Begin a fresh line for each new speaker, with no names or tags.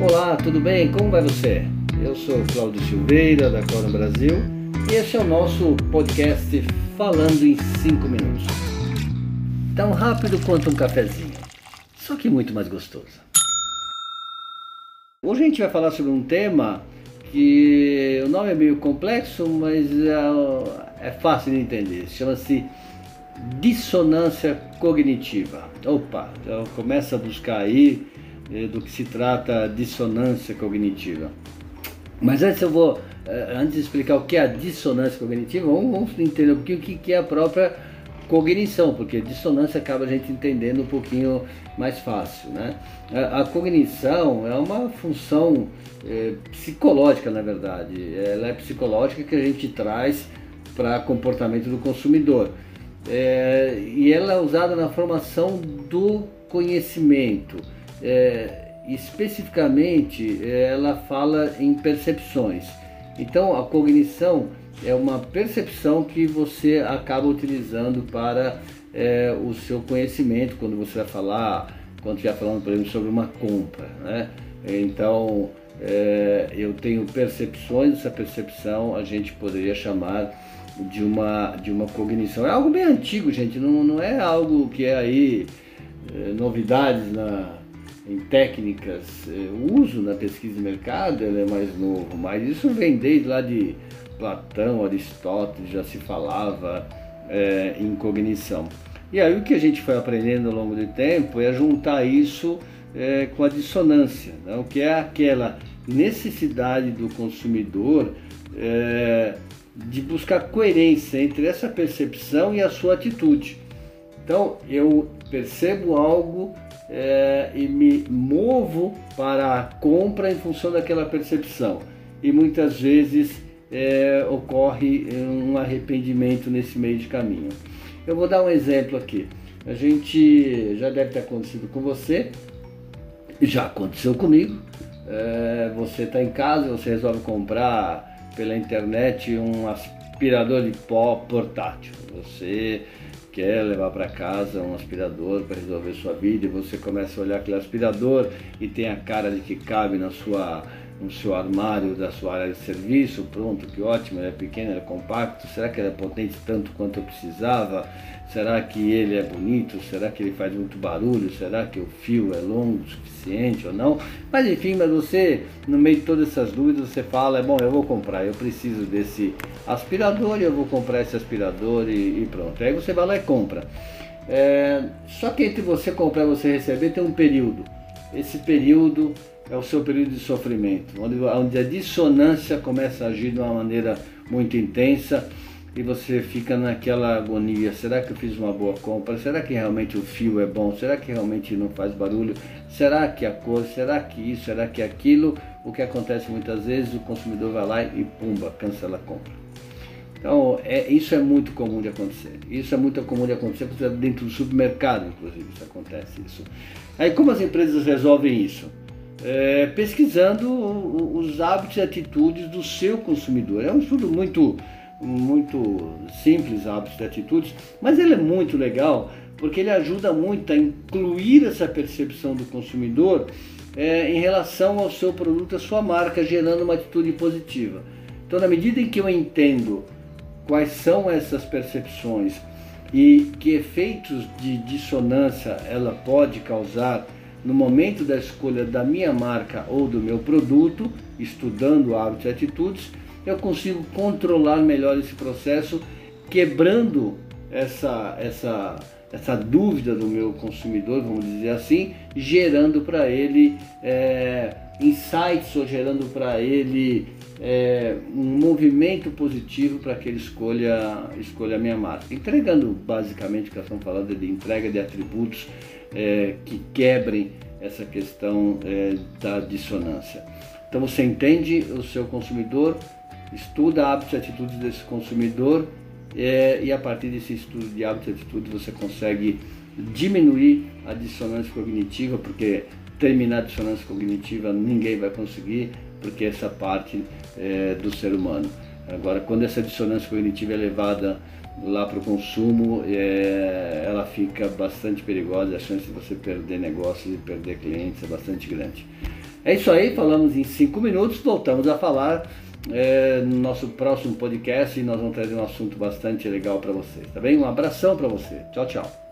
Olá, tudo bem? Como vai você? Eu sou Cláudio Silveira, da Cora Brasil, e este é o nosso podcast Falando em 5 Minutos. Tão rápido quanto um cafezinho, só que muito mais gostoso. Hoje a gente vai falar sobre um tema que o nome é meio complexo, mas é, é fácil de entender. Chama-se dissonância cognitiva. Opa, então começa a buscar aí do que se trata a dissonância cognitiva. Mas antes eu vou, eh, antes de explicar o que é a dissonância cognitiva, vamos, vamos entender um pouquinho o que é a própria cognição, porque dissonância acaba a gente entendendo um pouquinho mais fácil. Né? A, a cognição é uma função é, psicológica, na verdade. Ela é psicológica que a gente traz para comportamento do consumidor. É, e ela é usada na formação do conhecimento. É, especificamente, ela fala em percepções. Então, a cognição é uma percepção que você acaba utilizando para é, o seu conhecimento quando você vai falar, quando estiver falando, por exemplo, sobre uma compra. Né? Então, é, eu tenho percepções, essa percepção a gente poderia chamar de uma, de uma cognição. É algo bem antigo, gente, não, não é algo que é aí é, novidades na, em técnicas. É, o uso na pesquisa de mercado é mais novo, mas isso vem desde lá de Platão, Aristóteles, já se falava é, em cognição. E aí o que a gente foi aprendendo ao longo do tempo é juntar isso é, com a dissonância, né? o que é aquela necessidade do consumidor é, de buscar coerência entre essa percepção e a sua atitude. Então eu percebo algo é, e me movo para a compra em função daquela percepção. E muitas vezes é, ocorre um arrependimento nesse meio de caminho. Eu vou dar um exemplo aqui. A gente já deve ter acontecido com você, já aconteceu comigo. É, você está em casa, você resolve comprar pela internet um aspirador de pó portátil. Você quer levar para casa um aspirador para resolver sua vida e você começa a olhar aquele aspirador e tem a cara de que cabe na sua no seu armário da sua área de serviço, pronto, que ótimo, ele é pequeno, ele é compacto, será que ele é potente tanto quanto eu precisava? Será que ele é bonito? Será que ele faz muito barulho? Será que o fio é longo o suficiente ou não? Mas enfim, mas você, no meio de todas essas dúvidas, você fala, é bom, eu vou comprar, eu preciso desse aspirador eu vou comprar esse aspirador e, e pronto. Aí você vai lá e compra. É, só que entre você comprar e você receber tem um período. Esse período é o seu período de sofrimento, onde, onde a dissonância começa a agir de uma maneira muito intensa e você fica naquela agonia: será que eu fiz uma boa compra? Será que realmente o fio é bom? Será que realmente não faz barulho? Será que a cor? Será que isso? Será que aquilo? O que acontece muitas vezes, o consumidor vai lá e pumba, cancela a compra. Então, é, isso é muito comum de acontecer. Isso é muito comum de acontecer dentro do supermercado, inclusive, isso acontece. Isso. Aí, como as empresas resolvem isso? É, pesquisando os hábitos e atitudes do seu consumidor. É um estudo muito, muito simples, hábitos e atitudes, mas ele é muito legal porque ele ajuda muito a incluir essa percepção do consumidor é, em relação ao seu produto, à sua marca, gerando uma atitude positiva. Então, na medida em que eu entendo quais são essas percepções e que efeitos de dissonância ela pode causar no momento da escolha da minha marca ou do meu produto, estudando hábitos e atitudes, eu consigo controlar melhor esse processo, quebrando essa, essa, essa dúvida do meu consumidor, vamos dizer assim, gerando para ele é, insights ou gerando para ele é, um movimento positivo para que ele escolha, escolha a minha marca. Entregando basicamente o que nós estamos falando de entrega de atributos é, que quebrem essa questão é, da dissonância. Então você entende o seu consumidor, estuda hábitos e atitudes desse consumidor é, e a partir desse estudo de hábitos e atitudes você consegue diminuir a dissonância cognitiva, porque terminar a dissonância cognitiva ninguém vai conseguir, porque essa parte é do ser humano. Agora, quando essa dissonância cognitiva é levada lá para o consumo, é, ela fica bastante perigosa, a chance de você perder negócios e perder clientes é bastante grande. É isso aí, falamos em cinco minutos, voltamos a falar é, no nosso próximo podcast e nós vamos trazer um assunto bastante legal para vocês, tá bem? Um abração para você. Tchau, tchau.